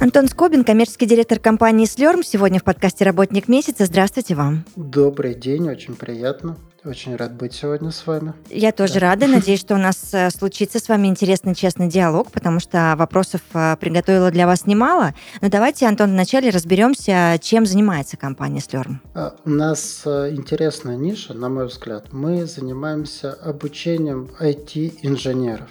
Антон Скобин, коммерческий директор компании «Слерм», сегодня в подкасте «Работник месяца». Здравствуйте вам. Добрый день, очень приятно. Очень рад быть сегодня с вами. Я тоже рада. Надеюсь, что у нас э, случится с вами интересный, честный диалог, потому что вопросов э, приготовила для вас немало. Но давайте, Антон, вначале разберемся, чем занимается компания «Слерм». А, У нас э, интересная ниша, на мой взгляд. Мы занимаемся обучением IT-инженеров.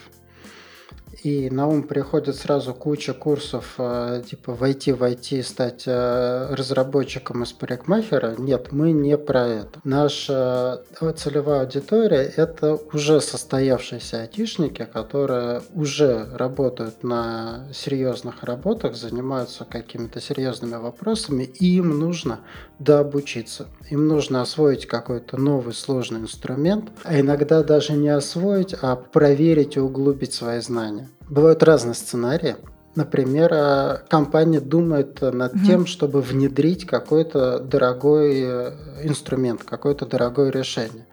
И на ум приходит сразу куча курсов, э, типа войти в IT, стать э, разработчиком из парикмахера. Нет, мы не про это. Наша э, целевая аудитория – это уже состоявшиеся айтишники, которые уже работают на серьезных работах, занимаются какими-то серьезными вопросами, и им нужно дообучиться. Им нужно освоить какой-то новый сложный инструмент, а иногда даже не освоить, а проверить и углубить свои знания. Бывают разные сценарии. Например, э, компания думает над Мгм. тем, чтобы внедрить какой-то дорогой э, инструмент, какое-то дорогое решение.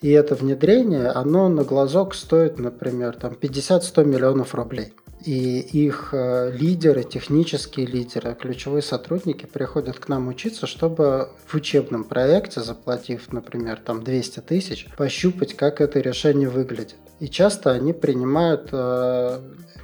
И это внедрение, оно на глазок стоит, например, там 50-100 миллионов рублей. И их э, лидеры, технические лидеры, ключевые сотрудники приходят к нам учиться, чтобы в учебном проекте, заплатив, например, там 200 тысяч, пощупать, как это решение выглядит. И часто они принимают, э,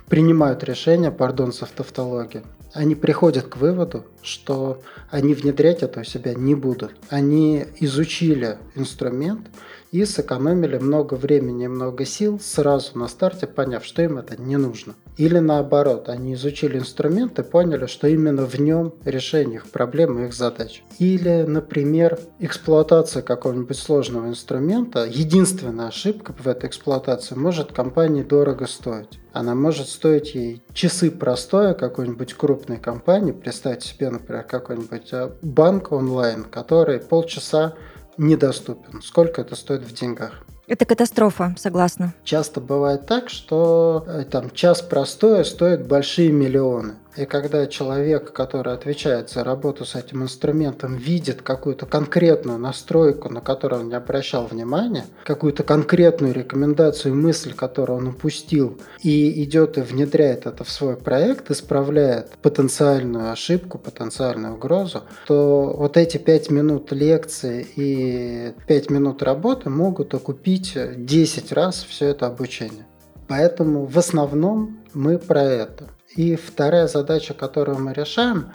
принимают решение, пардон, с тавтологией. Они приходят к выводу, что они внедрять это у себя не будут. Они изучили инструмент и сэкономили много времени и много сил сразу на старте, поняв, что им это не нужно. Или наоборот, они изучили инструмент и поняли, что именно в нем решение их проблем и их задач. Или, например, эксплуатация какого-нибудь сложного инструмента, единственная ошибка в этой эксплуатации может компании дорого стоить. Она может стоить ей часы простоя какой-нибудь крупной компании. Представьте себе, например, какой-нибудь э, банк онлайн, который полчаса недоступен. Сколько это стоит в деньгах? Это катастрофа, согласна. Часто бывает так, что э, там час простоя стоит большие миллионы. И когда человек, который отвечает за работу с этим инструментом, видит какую-то конкретную настройку, на которую он не обращал внимания, какую-то конкретную рекомендацию, мысль, которую он упустил, и идет и внедряет это в свой проект, исправляет потенциальную ошибку, потенциальную угрозу, то вот эти пять минут лекции и пять минут работы могут окупить 10 раз все это обучение. Поэтому в основном мы про это. И вторая задача, которую мы решаем,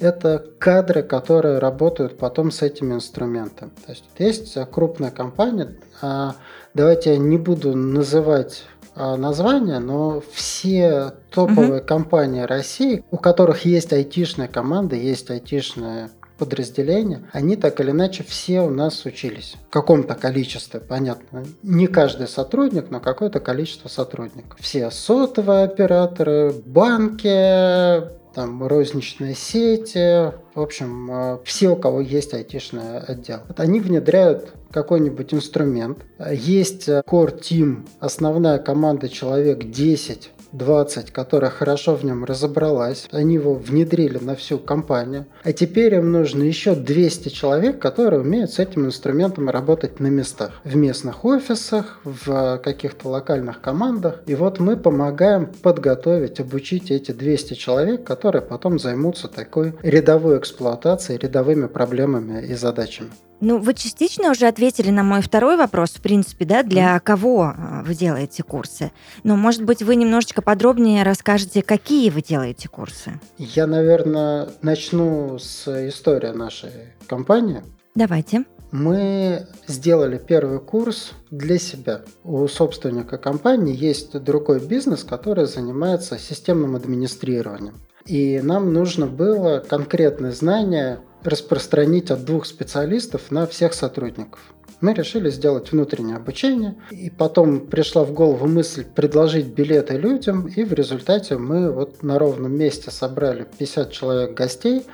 это кадры, которые работают потом с этими инструментами. То есть есть крупная компания, а, давайте я не буду называть а, названия, но все топовые компании России, у которых есть айтишная команда, есть айтишные подразделения, они так или иначе все у нас учились. В каком-то количестве, понятно. Не каждый сотрудник, но какое-то количество сотрудников. Все сотовые операторы, банки, там розничные сети, в общем, э, все, у кого есть айтишный отдел. Вот они внедряют какой-нибудь инструмент. Есть э, core team, основная команда человек 10 20, которая хорошо в нем разобралась. Они его внедрили на всю компанию. А теперь им нужно еще 200 человек, которые умеют с этим инструментом работать на местах. В местных офисах, в каких-то локальных командах. И вот мы помогаем подготовить, обучить эти 200 человек, которые потом займутся такой рядовой эксплуатацией, рядовыми проблемами и задачами. Ну, вы частично уже ответили на мой второй вопрос, в принципе, да, для кого а, вы делаете курсы. Но, может быть, вы немножечко подробнее расскажете, какие вы делаете курсы. Я, наверное, начну с истории нашей компании. Давайте. Мы сделали первый курс для себя. У собственника компании есть другой бизнес, который занимается системным администрированием. И нам нужно было конкретные знания распространить от двух специалистов на всех сотрудников. Мы решили сделать внутреннее обучение, и потом пришла в голову мысль предложить билеты людям, и в результате мы вот на ровном месте собрали 50 человек гостей,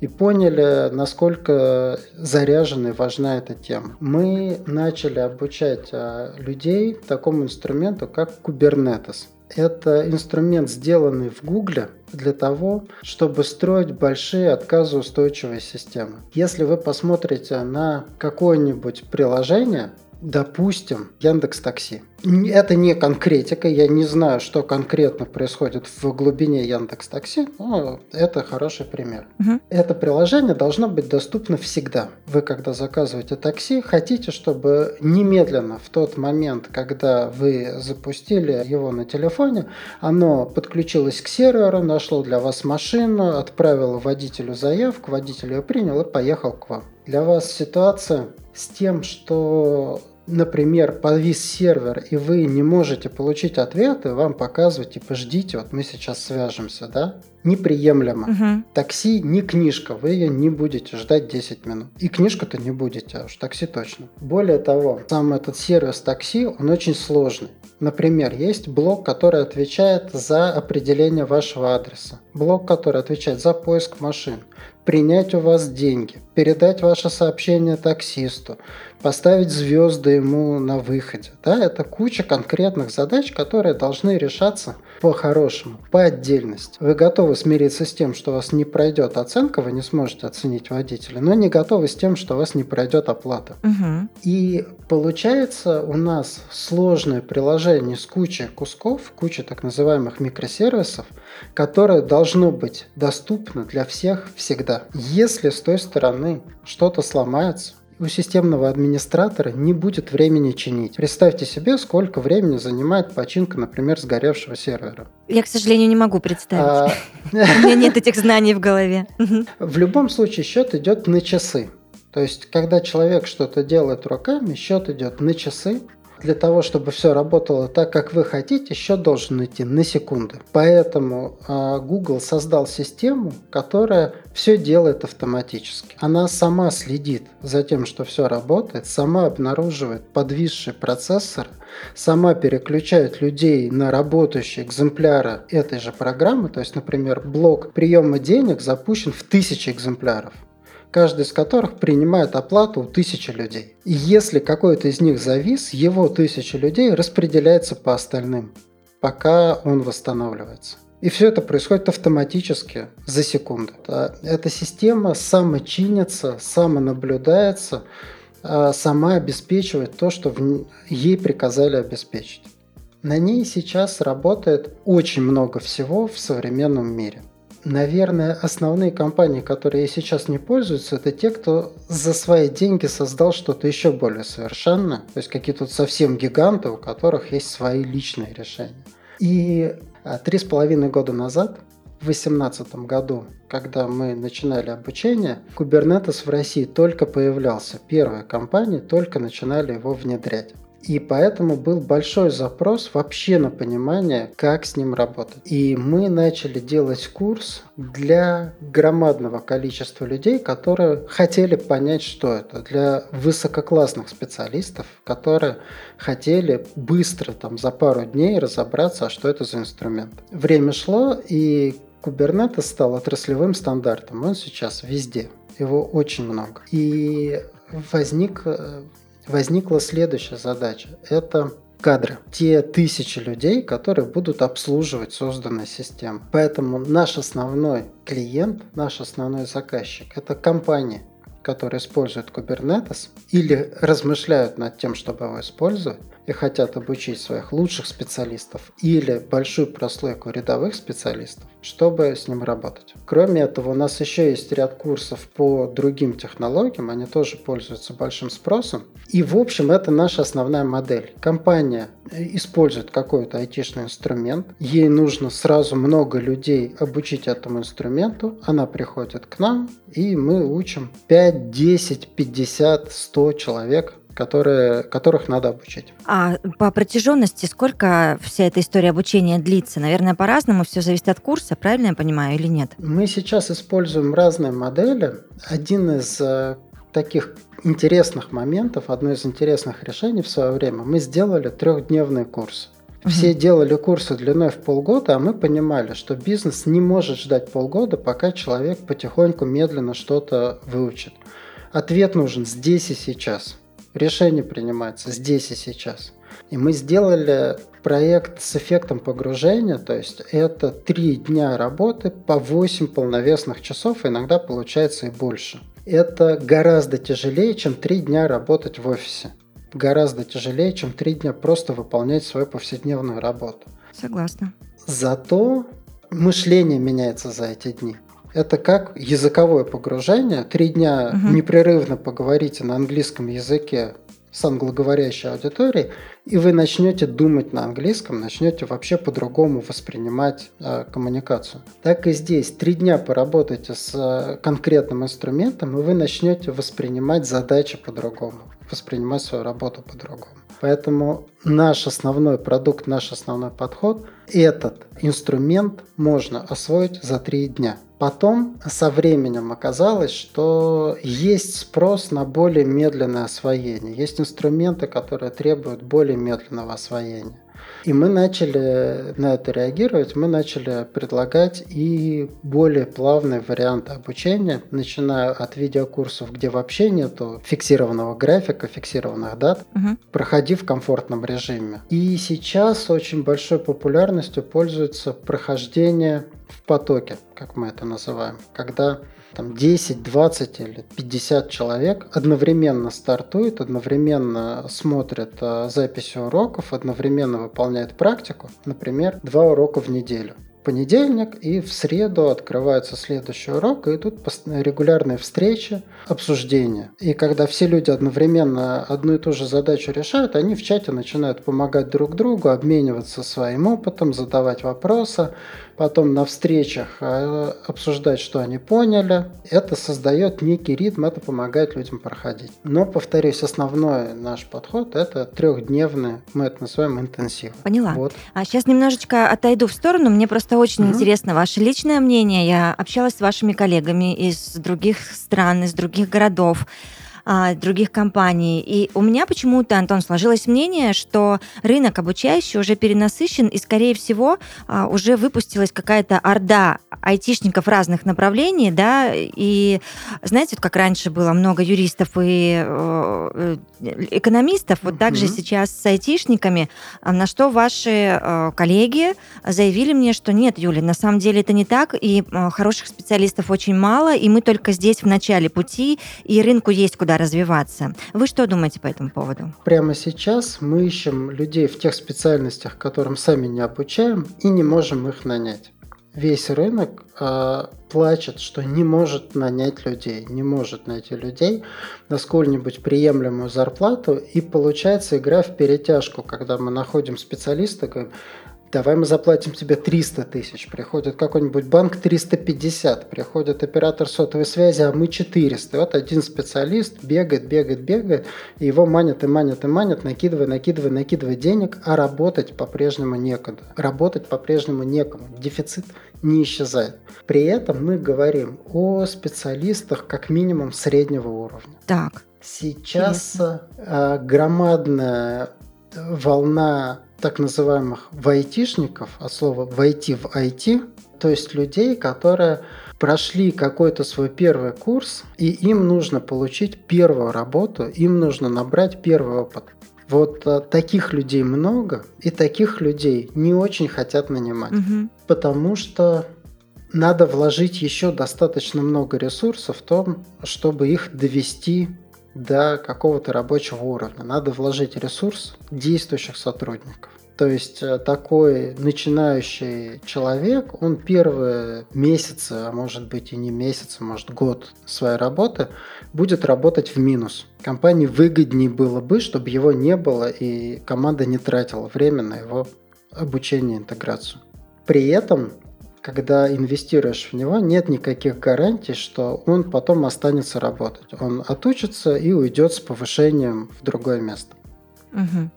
и поняли, насколько заряжена и важна эта тема. Мы начали обучать а, людей такому инструменту, как Kubernetes. Это инструмент, сделанный в Гугле для того, чтобы строить большие отказоустойчивые системы. Если вы посмотрите на какое-нибудь приложение, допустим, Яндекс Такси. Это не конкретика, я не знаю, что конкретно происходит в глубине Яндекс Такси, но это хороший пример. Угу. Это приложение должно быть доступно всегда. Вы, когда заказываете такси, хотите, чтобы немедленно, в тот момент, когда вы запустили его на телефоне, оно подключилось к серверу, нашло для вас машину, отправило водителю заявку, водитель ее принял и поехал к вам. Для вас ситуация с тем, что например, подвис сервер, и вы не можете получить ответы, вам показывают, типа, ждите, вот мы сейчас свяжемся, да? Неприемлемо. Угу. Такси не книжка, вы ее не будете ждать 10 минут. И книжку-то не будете, а уж такси точно. Более того, сам этот сервис такси, он очень сложный. Например, есть блок, который отвечает за определение вашего адреса. Блок, который отвечает за поиск машин принять у вас деньги, передать ваше сообщение таксисту, поставить звезды ему на выходе. Да, это куча конкретных задач, которые должны решаться по-хорошему, по отдельности. Вы готовы смириться с тем, что у вас не пройдет оценка, вы не сможете оценить водителя, но не готовы с тем, что у вас не пройдет оплата. Угу. И получается у нас сложное приложение с кучей кусков, кучей так называемых микросервисов, которое должно быть доступно для всех всегда. Если с той стороны что-то сломается, у системного администратора не будет времени чинить. Представьте себе, сколько времени занимает починка, например, сгоревшего сервера. Я, к сожалению, не могу представить. А, у меня нет этих знаний в голове. В любом случае счет идет на часы. То есть, когда человек что-то делает руками, счет идет на часы, для того, чтобы все работало так, как вы хотите, счет должен идти на секунды. Поэтому э, Google создал систему, которая все делает автоматически. Она сама следит за тем, что все работает, сама обнаруживает подвисший процессор, сама переключает людей на работающие экземпляры этой же программы. То есть, например, блок приема денег запущен в тысячи экземпляров каждый из которых принимает оплату у тысячи людей. И если какой-то из них завис, его тысяча людей распределяется по остальным, пока он восстанавливается. И все это происходит автоматически за секунду. Эта система самочинится, самонаблюдается, а сама обеспечивает то, что ей приказали обеспечить. На ней сейчас работает очень много всего в современном мире. Наверное, основные компании, которые сейчас не пользуются, это те, кто за свои деньги создал что-то еще более совершенное. То есть какие-то совсем гиганты, у которых есть свои личные решения. И а, три с половиной года назад, в 2018 году, когда мы начинали обучение, Kubernetes в России только появлялся. Первые компании только начинали его внедрять. И поэтому был большой запрос вообще на понимание, как с ним работать. И мы начали делать курс для громадного количества людей, которые хотели понять, что это. Для высококлассных специалистов, которые хотели быстро, там, за пару дней разобраться, а что это за инструмент. Время шло, и Kubernetes стал отраслевым стандартом. Он сейчас везде. Его очень много. И возник э, возникла следующая задача. Это кадры. Те тысячи людей, которые будут обслуживать созданную систему. Поэтому наш основной клиент, наш основной заказчик – это компания, которые используют Kubernetes или размышляют над тем, чтобы его использовать, и хотят обучить своих лучших специалистов или большую прослойку рядовых специалистов, чтобы с ним работать. Кроме этого, у нас еще есть ряд курсов по другим технологиям, они тоже пользуются большим спросом. И, в общем, это наша основная модель. Компания использует какой-то айтишный инструмент, ей нужно сразу много людей обучить этому инструменту, она приходит к нам, и мы учим 5, 10, 50, 100 человек которые, которых надо обучить. А по протяженности сколько вся эта история обучения длится? Наверное, по-разному, все зависит от курса, правильно я понимаю, или нет? Мы сейчас используем разные модели. Один из э, таких интересных моментов, одно из интересных решений в свое время, мы сделали трехдневный курс. Все делали курсы длиной в полгода, а мы понимали, что бизнес не может ждать полгода, пока человек потихоньку, медленно что-то выучит. Ответ нужен здесь и сейчас. Решение принимается здесь и сейчас. И мы сделали проект с эффектом погружения, то есть это три дня работы по 8 полновесных часов, иногда получается и больше. Это гораздо тяжелее, чем три дня работать в офисе гораздо тяжелее, чем три дня просто выполнять свою повседневную работу. Согласна. Зато мышление меняется за эти дни. Это как языковое погружение. Три дня угу. непрерывно поговорите на английском языке с англоговорящей аудиторией, и вы начнете думать на английском, начнете вообще по-другому воспринимать э, коммуникацию. Так и здесь. Три дня поработайте с э, конкретным инструментом, и вы начнете воспринимать задачи по-другому воспринимать свою работу по-другому. Поэтому наш основной продукт, наш основной подход, этот инструмент можно освоить за три дня. Потом со временем оказалось, что есть спрос на более медленное освоение. Есть инструменты, которые требуют более медленного освоения. И мы начали на это реагировать, мы начали предлагать и более плавные варианты обучения, начиная от видеокурсов, где вообще нету фиксированного графика, фиксированных дат, угу. проходи в комфортном режиме. И сейчас очень большой популярностью пользуется прохождение в потоке, как мы это называем, когда там 10, 20 или 50 человек одновременно стартует, одновременно смотрят э, записи уроков, одновременно выполняет практику, например, два урока в неделю понедельник, и в среду открывается следующий урок, и идут регулярные встречи, обсуждения. И когда все люди одновременно одну и ту же задачу решают, они в чате начинают помогать друг другу, обмениваться своим опытом, задавать вопросы, потом на встречах э, обсуждать, что они поняли. Это создает некий ритм, это помогает людям проходить. Но, повторюсь, основной наш подход – это трехдневный, мы это называем интенсив. Поняла. Вот. А сейчас немножечко отойду в сторону. Мне просто очень mm-hmm. интересно ваше личное мнение. Я общалась с вашими коллегами из других стран, из других городов а, других компаний. И у меня почему-то, Антон, сложилось мнение, что рынок обучающий уже перенасыщен, и, скорее всего, а, уже выпустилась какая-то орда айтишников разных направлений, да, и знаете, вот как раньше было много юристов и э, экономистов, вот также mm-hmm. сейчас с айтишниками, а, на что ваши э, коллеги заявили мне, что нет, Юля, на самом деле это не так, и э, хороших специалистов очень мало, и мы только здесь в начале пути, и рынку есть куда развиваться. Вы что думаете по этому поводу? Прямо сейчас мы ищем людей в тех специальностях, которым сами не обучаем, и не можем их нанять. Весь рынок э, плачет, что не может нанять людей, не может найти людей на сколь-нибудь приемлемую зарплату, и получается игра в перетяжку, когда мы находим специалиста, говорим, давай мы заплатим тебе 300 тысяч. Приходит какой-нибудь банк 350, приходит оператор сотовой связи, а мы 400. И вот один специалист бегает, бегает, бегает, и его манят и манят и манят, накидывая, накидывая, накидывая денег, а работать по-прежнему некуда. Работать по-прежнему некому. Дефицит не исчезает. При этом мы говорим о специалистах как минимум среднего уровня. Так. Сейчас Интересно. громадная волна так называемых вайтишников, от слова «войти в IT», то есть людей, которые прошли какой-то свой первый курс, и им нужно получить первую работу, им нужно набрать первый опыт. Вот а, таких людей много, и таких людей не очень хотят нанимать, угу. потому что надо вложить еще достаточно много ресурсов в том, чтобы их довести до какого-то рабочего уровня. Надо вложить ресурс действующих сотрудников. То есть э, такой начинающий человек, он первые месяцы, а может быть и не месяцы, может год своей работы, будет работать в минус. Компании выгоднее было бы, чтобы его не было и команда не тратила время на его обучение и интеграцию. При этом когда инвестируешь в него, нет никаких гарантий, что он потом останется работать. Он отучится и уйдет с повышением в другое место. Угу.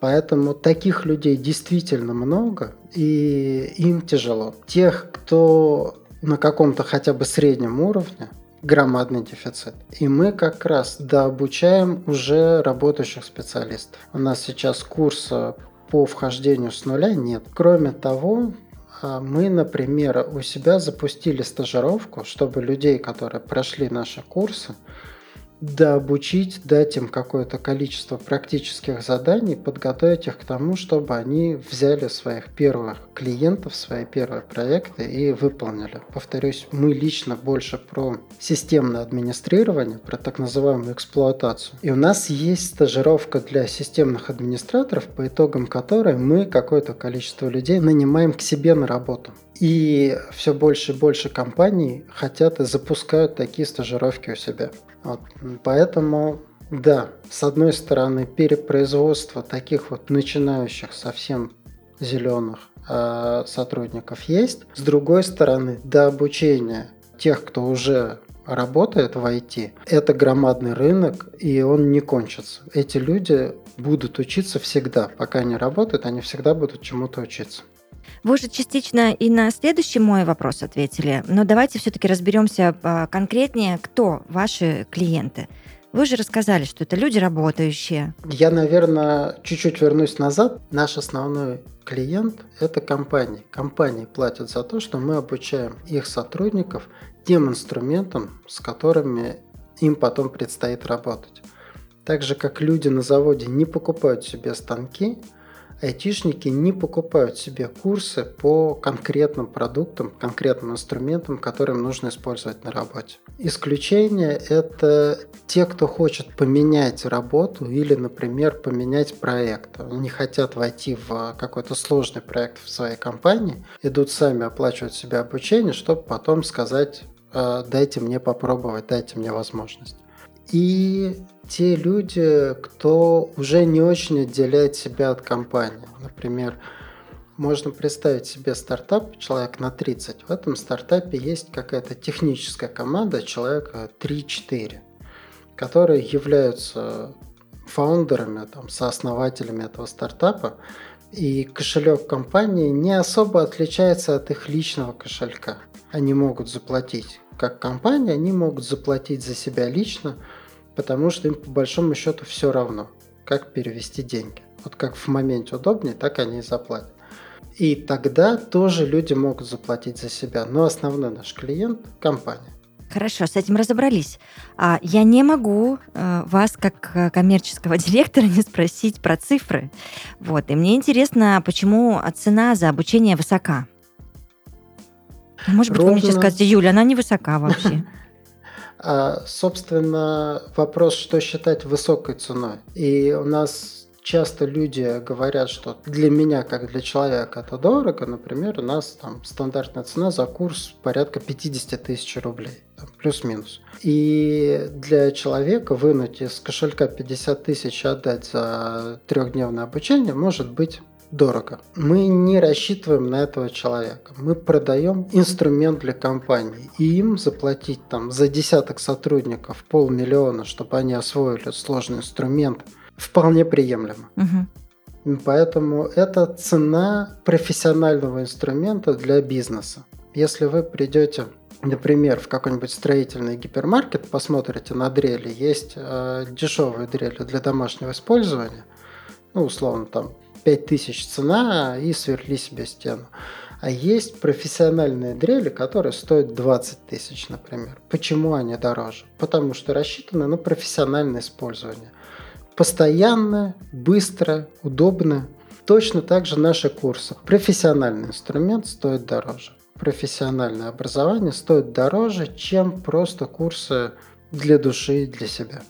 Поэтому таких людей действительно много, и им тяжело. Тех, кто на каком-то хотя бы среднем уровне, громадный дефицит. И мы как раз дообучаем уже работающих специалистов. У нас сейчас курса по вхождению с нуля нет. Кроме того, мы, например, у себя запустили стажировку, чтобы людей, которые прошли наши курсы, да, обучить, дать им какое-то количество практических заданий, подготовить их к тому, чтобы они взяли своих первых клиентов, свои первые проекты и выполнили. Повторюсь, мы лично больше про системное администрирование, про так называемую эксплуатацию. И у нас есть стажировка для системных администраторов, по итогам которой мы какое-то количество людей нанимаем к себе на работу. И все больше и больше компаний хотят и запускают такие стажировки у себя. Вот. Поэтому, да, с одной стороны, перепроизводство таких вот начинающих совсем зеленых э, сотрудников есть. С другой стороны, до обучения тех, кто уже работает в IT, это громадный рынок, и он не кончится. Эти люди будут учиться всегда. Пока они работают, они всегда будут чему-то учиться. Вы уже частично и на следующий мой вопрос ответили, но давайте все-таки разберемся а, конкретнее, кто ваши клиенты. Вы же рассказали, что это люди работающие. Я, наверное, чуть-чуть вернусь назад. Наш основной клиент – это компании. Компании платят за то, что мы обучаем их сотрудников тем инструментам, с которыми им потом предстоит работать. Так же, как люди на заводе не покупают себе станки – айтишники не покупают себе курсы по конкретным продуктам, конкретным инструментам, которые нужно использовать на работе. Исключение – это те, кто хочет поменять работу или, например, поменять проект. Они хотят войти в какой-то сложный проект в своей компании, идут сами оплачивать себе обучение, чтобы потом сказать «А, дайте мне попробовать, дайте мне возможность. И те люди, кто уже не очень отделяет себя от компании. Например, можно представить себе стартап, человек на 30. В этом стартапе есть какая-то техническая команда, человека 3-4, которые являются фаундерами, там, сооснователями этого стартапа, и кошелек компании не особо отличается от их личного кошелька. Они могут заплатить как компания, они могут заплатить за себя лично – потому что им по большому счету все равно, как перевести деньги. Вот как в моменте удобнее, так они и заплатят. И тогда тоже люди могут заплатить за себя. Но основной наш клиент – компания. Хорошо, с этим разобрались. А я не могу э, вас, как э, коммерческого директора, не спросить про цифры. Вот. И мне интересно, почему цена за обучение высока? Может быть, Ровно... вы мне сейчас скажете, Юля, она не высока вообще. А, собственно, вопрос, что считать высокой ценой. И у нас часто люди говорят, что для меня, как для человека, это дорого. Например, у нас там стандартная цена за курс порядка 50 тысяч рублей, плюс-минус. И для человека вынуть из кошелька 50 тысяч отдать за трехдневное обучение может быть дорого. Мы не рассчитываем на этого человека. Мы продаем инструмент для компании. И им заплатить там за десяток сотрудников полмиллиона, чтобы они освоили сложный инструмент, вполне приемлемо. Угу. Поэтому это цена профессионального инструмента для бизнеса. Если вы придете например, в какой-нибудь строительный гипермаркет, посмотрите на дрели, есть э, дешевые дрели для домашнего использования, ну, условно, там 5000 цена и сверли себе стену. А есть профессиональные дрели, которые стоят 20 тысяч, например. Почему они дороже? Потому что рассчитаны на профессиональное использование. Постоянно, быстро, удобно. Точно так же наши курсы. Профессиональный инструмент стоит дороже. Профессиональное образование стоит дороже, чем просто курсы для души и для себя.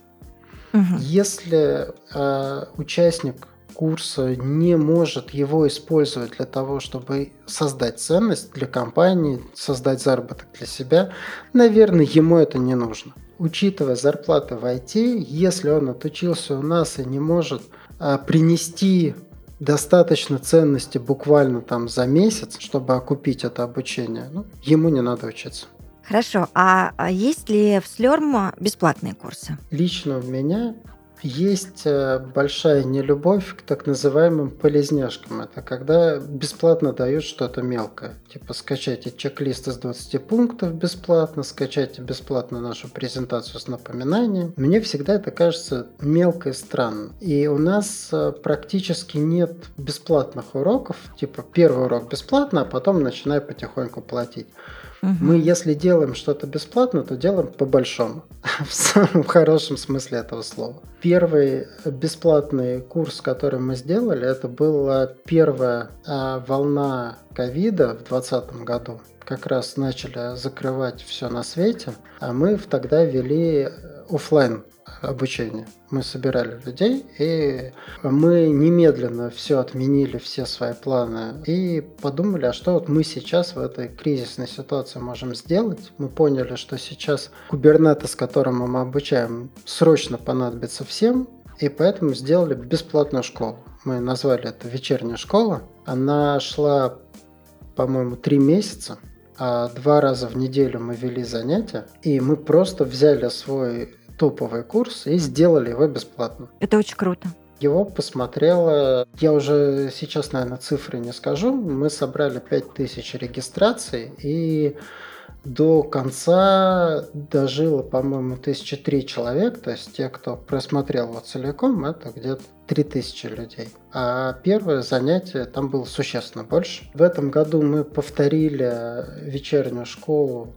Угу. Если э, участник курса не может его использовать для того, чтобы создать ценность для компании, создать заработок для себя, наверное, ему это не нужно. Учитывая зарплаты в IT, если он отучился у нас и не может а, принести достаточно ценности буквально там за месяц, чтобы окупить это обучение, ну, ему не надо учиться. Хорошо, а, а есть ли в Слерм бесплатные курсы? Лично у меня Есть э, большая нелюбовь к так называемым полезняшкам. Это когда бесплатно дают что-то мелкое. Типа скачайте чек-лист из 20 пунктов бесплатно, скачайте бесплатно нашу презентацию с напоминанием. Мне всегда это кажется мелко и странно. И у нас э, практически нет бесплатных уроков. Типа первый урок бесплатно, а потом начинай потихоньку платить. Угу. Мы, если делаем что-то бесплатно, то делаем по-большому, в самом хорошем смысле этого слова. Первый бесплатный курс, который мы сделали, это была первая а, волна ковида в 2020 году. Как раз начали закрывать все на свете, а мы тогда вели офлайн обучения. Мы собирали людей, и мы немедленно все отменили, все свои планы, и подумали, а что вот мы сейчас в этой кризисной ситуации можем сделать. Мы поняли, что сейчас Kubernetes, которому мы обучаем, срочно понадобится всем, и поэтому сделали бесплатную школу. Мы назвали это вечерняя школа. Она шла, по-моему, три месяца. А два раза в неделю мы вели занятия, и мы просто взяли свой топовый курс и сделали его бесплатно. Это очень круто. Его посмотрело, я уже сейчас, наверное, цифры не скажу, мы собрали 5000 регистраций и до конца дожило, по-моему, тысячи три человек, то есть те, кто просмотрел его целиком, это где-то 3000 людей. А первое занятие там было существенно больше. В этом году мы повторили вечернюю школу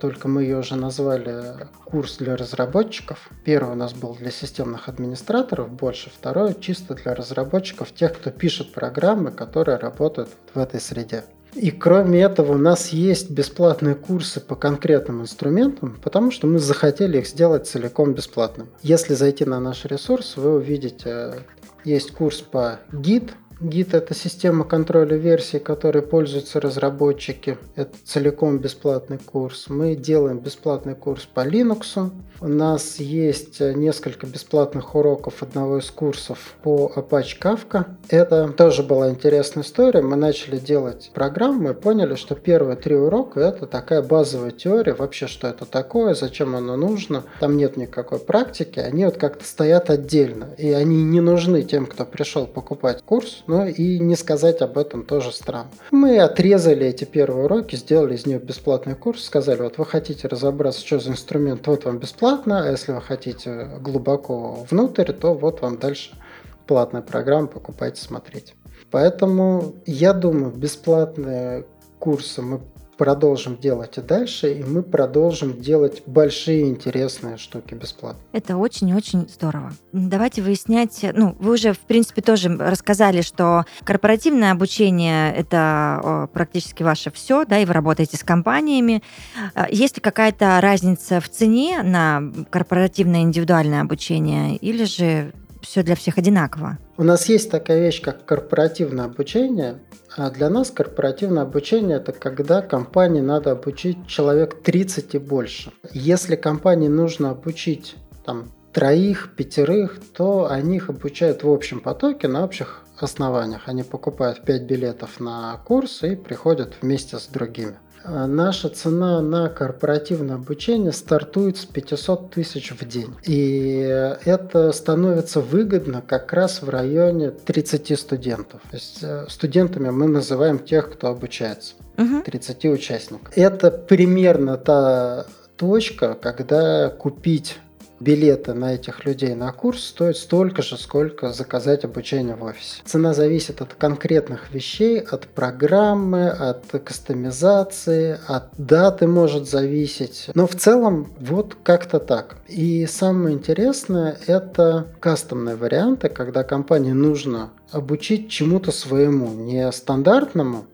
только мы ее уже назвали курс для разработчиков. Первый у нас был для системных администраторов больше, второй чисто для разработчиков, тех, кто пишет программы, которые работают в этой среде. И кроме этого у нас есть бесплатные курсы по конкретным инструментам, потому что мы захотели их сделать целиком бесплатным. Если зайти на наш ресурс, вы увидите, есть курс по Git, Git – это система контроля версий, которой пользуются разработчики. Это целиком бесплатный курс. Мы делаем бесплатный курс по Linux. У нас есть несколько бесплатных уроков одного из курсов по Apache Kafka. Это тоже была интересная история. Мы начали делать программу и поняли, что первые три урока – это такая базовая теория, вообще что это такое, зачем оно нужно. Там нет никакой практики, они вот как-то стоят отдельно. И они не нужны тем, кто пришел покупать курс, но и не сказать об этом тоже странно. Мы отрезали эти первые уроки, сделали из нее бесплатный курс, сказали, вот вы хотите разобраться, что за инструмент, вот вам бесплатно, а если вы хотите глубоко внутрь, то вот вам дальше платная программа, покупайте, смотрите. Поэтому я думаю, бесплатные курсы мы продолжим делать и дальше, и мы продолжим делать большие интересные штуки бесплатно. Это очень-очень здорово. Давайте выяснять, ну, вы уже, в принципе, тоже рассказали, что корпоративное обучение — это практически ваше все, да, и вы работаете с компаниями. А, есть ли какая-то разница в цене на корпоративное индивидуальное обучение, или же все для всех одинаково? У нас есть такая вещь, как корпоративное обучение. А для нас корпоративное обучение – это когда компании надо обучить человек 30 и больше. Если компании нужно обучить там, троих, пятерых, то они их обучают в общем потоке на общих основаниях. Они покупают 5 билетов на курс и приходят вместе с другими. А наша цена на корпоративное обучение стартует с 500 тысяч в день. И это становится выгодно как раз в районе 30 студентов. То есть э, студентами мы называем тех, кто обучается. 30 участников. Это примерно та точка, когда купить билеты на этих людей на курс стоят столько же, сколько заказать обучение в офисе. Цена зависит от конкретных вещей, от программы, от кастомизации, от даты может зависеть. Но в целом вот как-то так. И самое интересное это кастомные варианты, когда компании нужно обучить чему-то своему, не стандартному,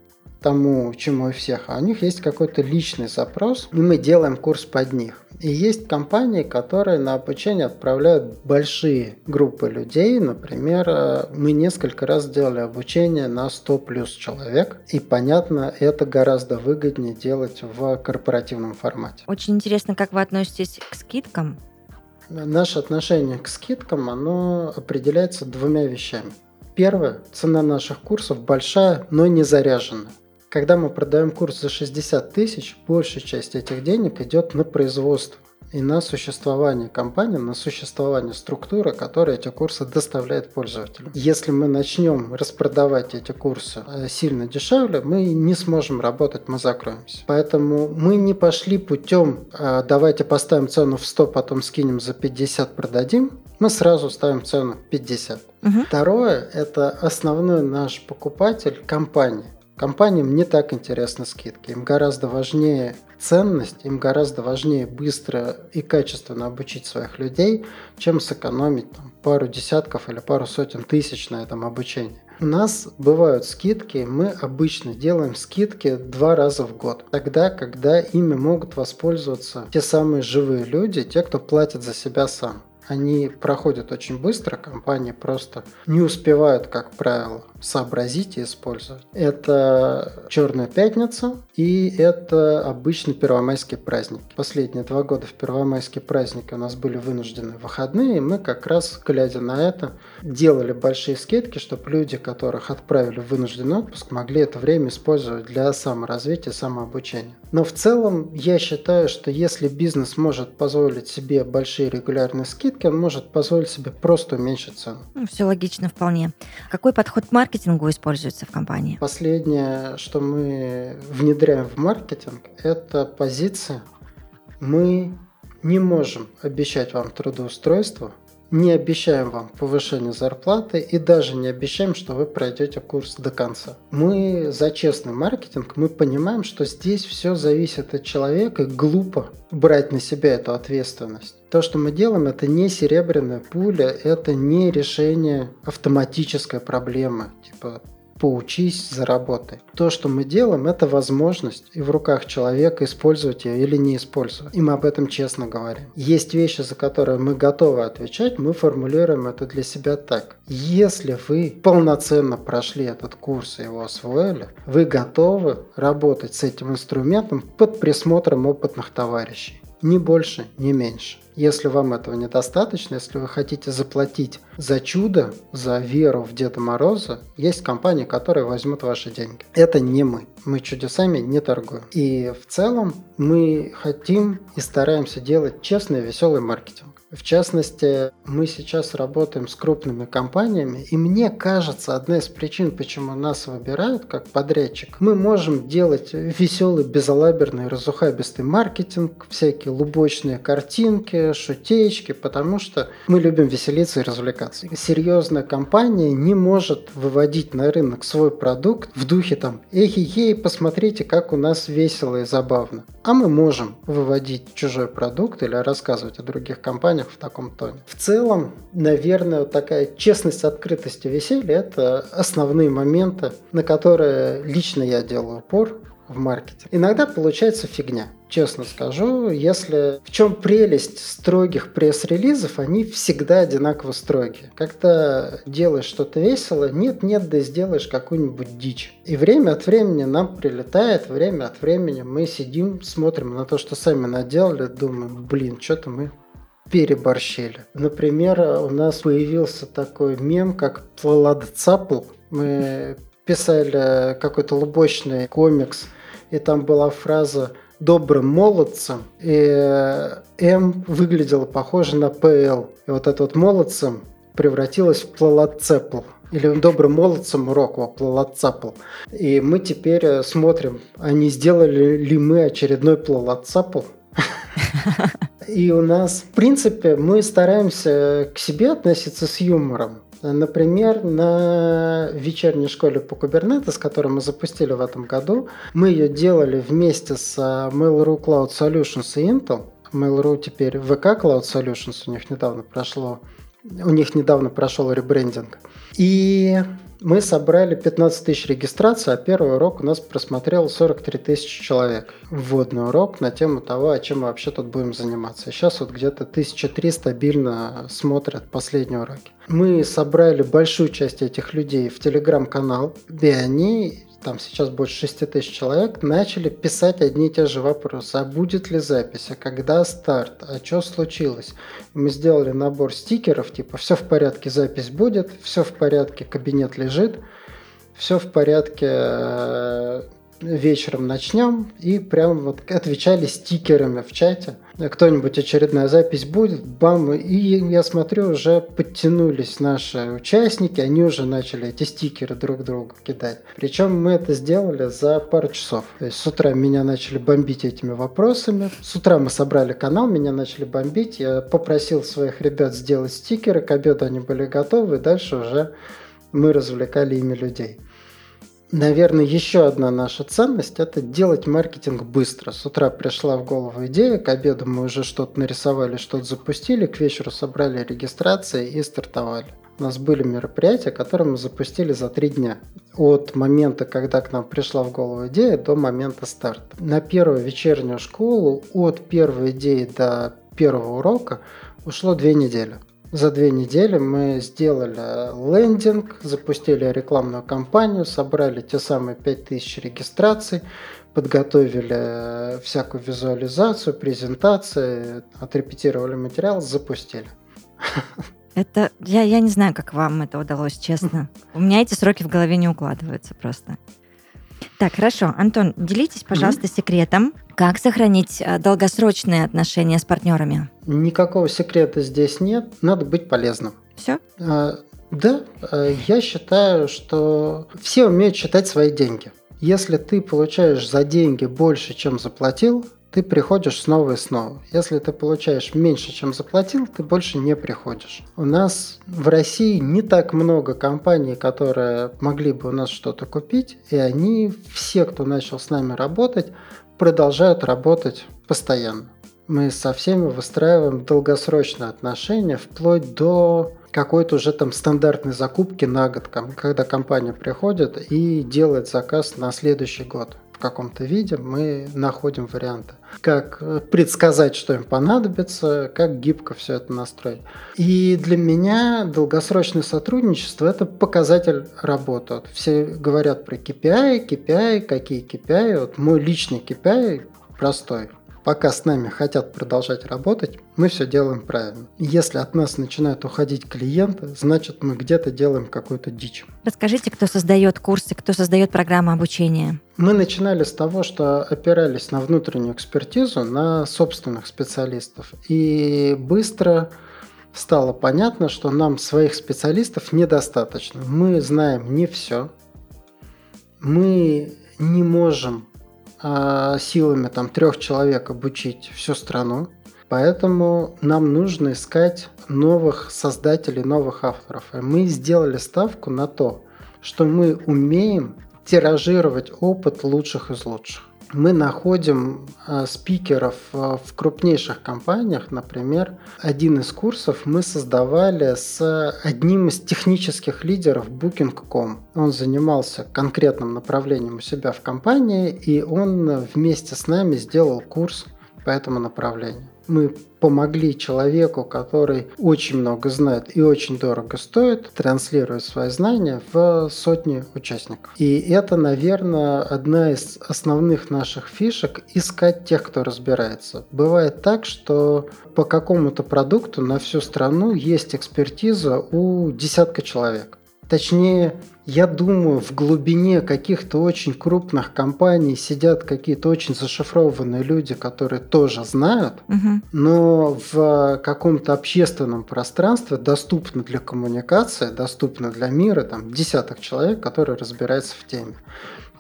тому, чему у всех, а у них есть какой-то личный запрос, и мы делаем курс под них. И есть компании, которые на обучение отправляют большие группы людей. Например, э, мы несколько раз делали обучение на 100 плюс человек. И, понятно, это гораздо выгоднее делать в корпоративном формате. Очень интересно, как вы относитесь к скидкам? Наше отношение к скидкам, оно определяется двумя вещами. Первое, цена наших курсов большая, но не заряженная. Когда мы продаем курс за 60 тысяч, большая часть этих денег идет на производство. и на существование компании, на существование структуры, которая эти курсы доставляет пользователям. Если мы начнем распродавать эти курсы э, сильно дешевле, мы не сможем работать, мы закроемся. Поэтому мы не пошли путем э, давайте поставим цену в 100, потом скинем за 50, продадим. Мы сразу ставим цену 50. Угу. Второе – это основной наш покупатель – компания. Компаниям не так интересны скидки. Им гораздо важнее ценность, им гораздо важнее быстро и качественно обучить своих людей, чем сэкономить там, пару десятков или пару сотен тысяч на этом обучении. У нас бывают скидки, мы обычно делаем скидки два раза в год. Тогда, когда ими могут воспользоваться те самые живые люди, те, кто платит за себя сам они проходят очень быстро, компании просто не успевают, как правило, сообразить и использовать. Это Черная пятница и это обычный первомайский праздник. Последние два года в первомайские праздники у нас были вынуждены выходные, и мы как раз, глядя на это, делали большие скидки, чтобы люди, которых отправили в вынужденный отпуск, могли это время использовать для саморазвития, самообучения. Но в целом я считаю, что если бизнес может позволить себе большие регулярные скидки, он может позволить себе просто уменьшить цену. Ну, все логично вполне. Какой подход к маркетингу используется в компании? Последнее, что мы внедряем в маркетинг, это позиция «мы не можем обещать вам трудоустройство, не обещаем вам повышение зарплаты и даже не обещаем, что вы пройдете курс до конца. Мы за честный маркетинг, мы понимаем, что здесь все зависит от человека и глупо брать на себя эту ответственность. То, что мы делаем, это не серебряная пуля, это не решение автоматической проблемы. Типа поучись, заработай. То, что мы делаем, это возможность и в руках человека использовать ее или не использовать. И мы об этом честно говорим. Есть вещи, за которые мы готовы отвечать, мы формулируем это для себя так. Если вы полноценно прошли этот курс и его освоили, вы готовы работать с этим инструментом под присмотром опытных товарищей. Ни больше, ни меньше. Если вам этого недостаточно, если вы хотите заплатить за чудо, за веру в Деда Мороза, есть компании, которые возьмут ваши деньги. Это не мы. Мы чудесами не торгуем. И в целом мы хотим и стараемся делать честный веселый маркетинг. В частности, мы сейчас работаем с крупными компаниями, и мне кажется, одна из причин, почему нас выбирают как подрядчик, мы можем делать веселый, безалаберный, разухабистый маркетинг, всякие лубочные картинки, шутечки, потому что мы любим веселиться и развлекаться. Серьезная компания не может выводить на рынок свой продукт в духе там «Эй-ей, посмотрите, как у нас весело и забавно». А мы можем выводить чужой продукт или рассказывать о других компаниях в таком тоне. В целом, наверное, вот такая честность, открытость и веселье – это основные моменты, на которые лично я делаю упор в маркете. Иногда получается фигня. Честно скажу, если в чем прелесть строгих пресс-релизов, они всегда одинаково строгие. Когда делаешь что-то весело, нет-нет, да сделаешь какую-нибудь дичь. И время от времени нам прилетает, время от времени мы сидим, смотрим на то, что сами наделали, думаем, блин, что-то мы переборщили. Например, у нас появился такой мем, как Плаладцапл. Мы писали какой-то лубочный комикс, и там была фраза добрым молодцем, и М выглядело похоже на ПЛ. И вот этот вот молодцем превратилось в плалацепл. Или добрым молодцем Роква, плалацапл. И мы теперь смотрим, а не сделали ли мы очередной плалацапл. И у нас, в принципе, мы стараемся к себе относиться с юмором. Например, на вечерней школе по Kubernetes, с которой мы запустили в этом году, мы ее делали вместе с Mail.ru Cloud Solutions и Intel. Mail.ru теперь VK Cloud Solutions, у них недавно прошло, у них недавно прошел ребрендинг. И мы собрали 15 тысяч регистраций, а первый урок у нас просмотрел 43 тысячи человек. Вводный урок на тему того, о чем мы вообще тут будем заниматься. сейчас вот где-то 1003 стабильно смотрят последние уроки. Мы собрали большую часть этих людей в телеграм-канал, и они там сейчас больше 6 тысяч человек, начали писать одни и те же вопросы. А будет ли запись? А когда старт? А что случилось? Мы сделали набор стикеров, типа все в порядке, запись будет, все в порядке, кабинет лежит, все в порядке, вечером начнем, и прям вот отвечали стикерами в чате. Кто-нибудь очередная запись будет, бам, и я смотрю, уже подтянулись наши участники, они уже начали эти стикеры друг другу кидать. Причем мы это сделали за пару часов. То есть с утра меня начали бомбить этими вопросами. С утра мы собрали канал, меня начали бомбить. Я попросил своих ребят сделать стикеры, к обеду они были готовы, и дальше уже мы развлекали ими людей. Наверное, еще одна наша ценность – это делать маркетинг быстро. С утра пришла в голову идея, к обеду мы уже что-то нарисовали, что-то запустили, к вечеру собрали регистрации и стартовали. У нас были мероприятия, которые мы запустили за три дня. От момента, когда к нам пришла в голову идея, до момента старта. На первую вечернюю школу от первой идеи до первого урока ушло две недели. За две недели мы сделали лендинг, запустили рекламную кампанию, собрали те самые 5000 регистраций, подготовили всякую визуализацию, презентации, отрепетировали материал, запустили. Это я, я не знаю, как вам это удалось, честно. У меня эти сроки в голове не укладываются просто. Так, хорошо. Антон, делитесь, пожалуйста, mm-hmm. секретом, как сохранить э, долгосрочные отношения с партнерами. Никакого секрета здесь нет. Надо быть полезным. Все? А, да, а, я считаю, что все умеют считать свои деньги. Если ты получаешь за деньги больше, чем заплатил, ты приходишь снова и снова. Если ты получаешь меньше, чем заплатил, ты больше не приходишь. У нас в России не так много компаний, которые могли бы у нас что-то купить, и они, все, кто начал с нами работать, продолжают работать постоянно. Мы со всеми выстраиваем долгосрочные отношения вплоть до какой-то уже там стандартной закупки на год, когда компания приходит и делает заказ на следующий год в каком-то виде, мы находим варианты. Как э, предсказать, что им понадобится, как гибко все это настроить. И для меня долгосрочное сотрудничество – это показатель работы. Вот все говорят про KPI, KPI, какие KPI. Вот мой личный KPI простой – пока с нами хотят продолжать работать, мы все делаем правильно. Если от нас начинают уходить клиенты, значит мы где-то делаем какую-то дичь. Расскажите, кто создает курсы, кто создает программы обучения? Мы начинали с того, что опирались на внутреннюю экспертизу, на собственных специалистов. И быстро стало понятно, что нам своих специалистов недостаточно. Мы знаем не все. Мы не можем а, силами там трех человек обучить всю страну. Поэтому нам нужно искать новых создателей, новых авторов. И мы сделали ставку на то, что мы умеем тиражировать опыт лучших из лучших мы находим э, спикеров э, в крупнейших компаниях. Например, один из курсов мы создавали с одним из технических лидеров Booking.com. Он занимался конкретным направлением у себя в компании, и он вместе с нами сделал курс по этому направлению мы помогли человеку, который очень много знает и очень дорого стоит, транслировать свои знания в сотни участников. И это, наверное, одна из основных наших фишек – искать тех, кто разбирается. Бывает так, что по какому-то продукту на всю страну есть экспертиза у десятка человек. Точнее, я думаю, в глубине каких-то очень крупных компаний сидят какие-то очень зашифрованные люди, которые тоже знают, угу. но в каком-то общественном пространстве доступно для коммуникации, доступно для мира, там десяток человек, которые разбираются в теме.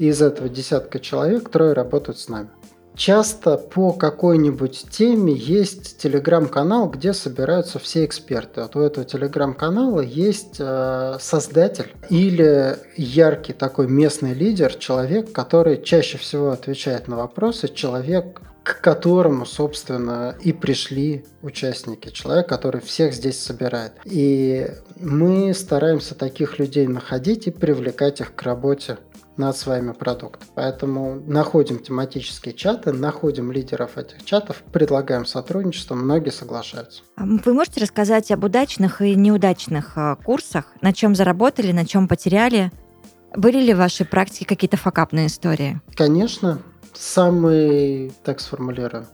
И из этого десятка человек трое работают с нами. Часто по какой-нибудь теме есть телеграм-канал, где собираются все эксперты. Вот у этого телеграм-канала есть э, создатель или яркий такой местный лидер, человек, который чаще всего отвечает на вопросы, человек, к которому, собственно, и пришли участники, человек, который всех здесь собирает. И мы стараемся таких людей находить и привлекать их к работе над своими продуктами. Поэтому находим тематические чаты, находим лидеров этих чатов, предлагаем сотрудничество, многие соглашаются. А вы можете рассказать об удачных и неудачных а, курсах, на чем заработали, на чем потеряли? Были ли в вашей практике какие-то факапные истории? Конечно. Самый, так сформулирую,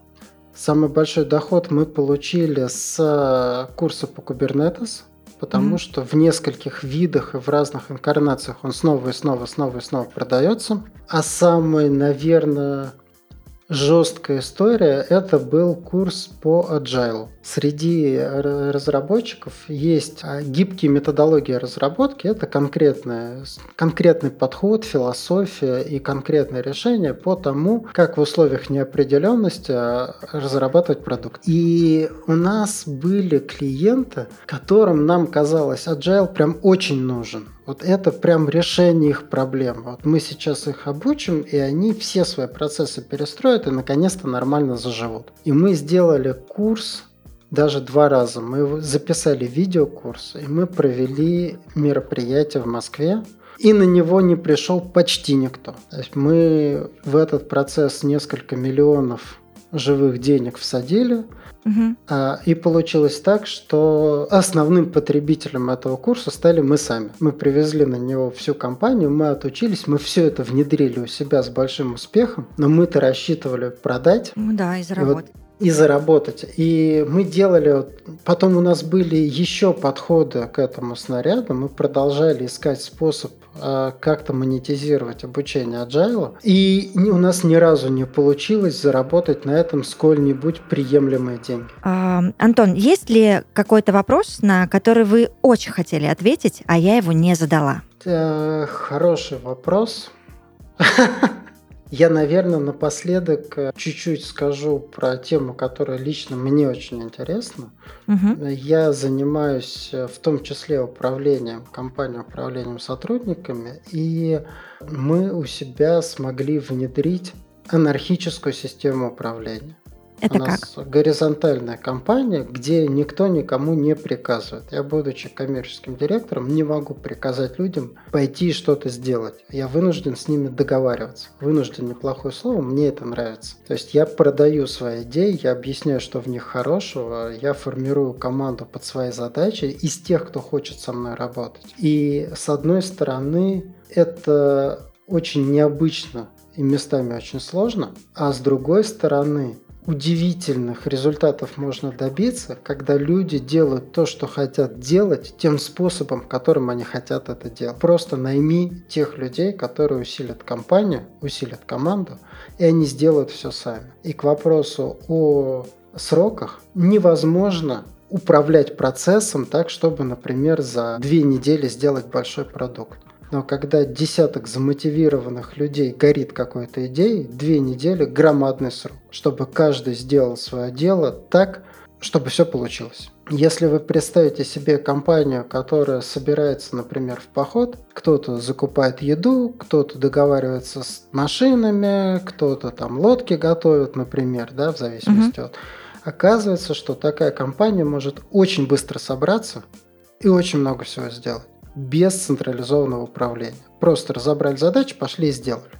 самый большой доход мы получили с курса по Kubernetes, потому Мгм. что в нескольких видах и в разных инкарнациях он снова и снова, снова и снова продается. А самый, наверное, жесткая история – это был курс по agile. Среди разработчиков есть а, гибкие методологии разработки. Это конкретная, конкретный подход, философия и конкретное решение по тому, как в условиях неопределенности а, разрабатывать продукт. И у нас были клиенты, которым нам казалось, agile прям очень нужен. Вот это прям решение их проблем. Вот мы сейчас их обучим, и они все свои процессы перестроят и наконец-то нормально заживут. И мы сделали курс даже два раза. Мы записали видеокурс, и мы провели мероприятие в Москве, и на него не пришел почти никто. То есть мы в этот процесс несколько миллионов живых денег всадили, Мгм. а, И получилось так, что основным потребителем этого курса стали мы сами. Мы привезли на него всю компанию, мы отучились, мы все это внедрили у себя с большим успехом, но мы-то рассчитывали продать Ну да, и и, вот- заработать. И заработать. И мы делали, потом у нас были еще подходы к этому снаряду, мы продолжали искать способ а, как-то монетизировать обучение agile, и у нас ни разу не получилось заработать на этом сколь-нибудь приемлемые деньги. А, Антон, есть ли какой-то вопрос, на который вы очень хотели ответить, а я его не задала? Э, Хороший вопрос. Я, наверное, напоследок э, чуть-чуть скажу про тему, которая лично мне очень интересна. Мгм. Я занимаюсь э, в том числе управлением, компанией управлением сотрудниками, и мы у себя смогли внедрить анархическую систему управления. Это У нас как? горизонтальная компания, где никто никому не приказывает. Я, будучи коммерческим директором, не могу приказать людям пойти и что-то сделать. Я вынужден с ними договариваться. Вынужден неплохое слово, мне это нравится. То есть я продаю свои идеи, я объясняю, что в них хорошего, я формирую команду под свои задачи из тех, кто хочет со мной работать. И с одной стороны, это очень необычно и местами очень сложно, а с другой стороны, удивительных результатов можно добиться, когда люди делают то, что хотят делать, тем способом, которым они хотят это делать. Просто найми тех людей, которые усилят компанию, усилят команду, и они сделают все сами. И к вопросу о сроках невозможно управлять процессом так, чтобы, например, за две недели сделать большой продукт. Но когда десяток замотивированных людей горит какой-то идеей, две недели – громадный срок, чтобы каждый сделал свое дело так, чтобы все получилось. Если вы представите себе компанию, которая собирается, например, в поход, кто-то закупает еду, кто-то договаривается с машинами, кто-то там лодки готовит, например, да, в зависимости от... Оказывается, что такая компания может очень быстро собраться и очень много всего сделать без централизованного управления. Просто разобрали задачи, пошли и сделали.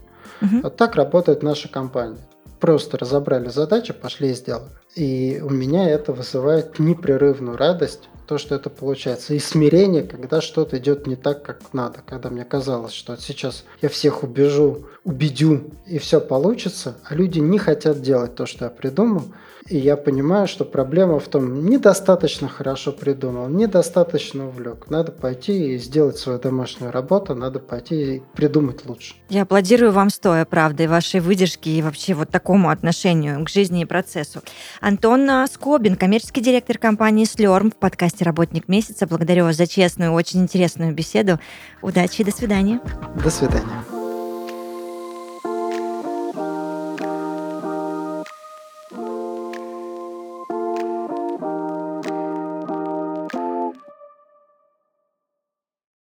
Мгм. Вот так работает наша компания. Просто разобрали задачи, пошли и сделали. И у меня это вызывает непрерывную радость, то, что это получается. И смирение, когда что-то идет не так, как надо. Когда мне казалось, что сейчас я всех убежу, убедю, и все получится, а люди не хотят делать то, что я придумал. И я понимаю, что проблема в том, недостаточно хорошо придумал, недостаточно увлек. Надо пойти и сделать свою домашнюю работу, надо пойти и придумать лучше. Я аплодирую вам стоя, правда, и вашей выдержке, и вообще вот такому отношению к жизни и процессу. Антон а, Скобин, коммерческий директор компании «Слерм» в подкасте «Работник месяца». Благодарю вас за честную, очень интересную беседу. Удачи и до свидания. До свидания.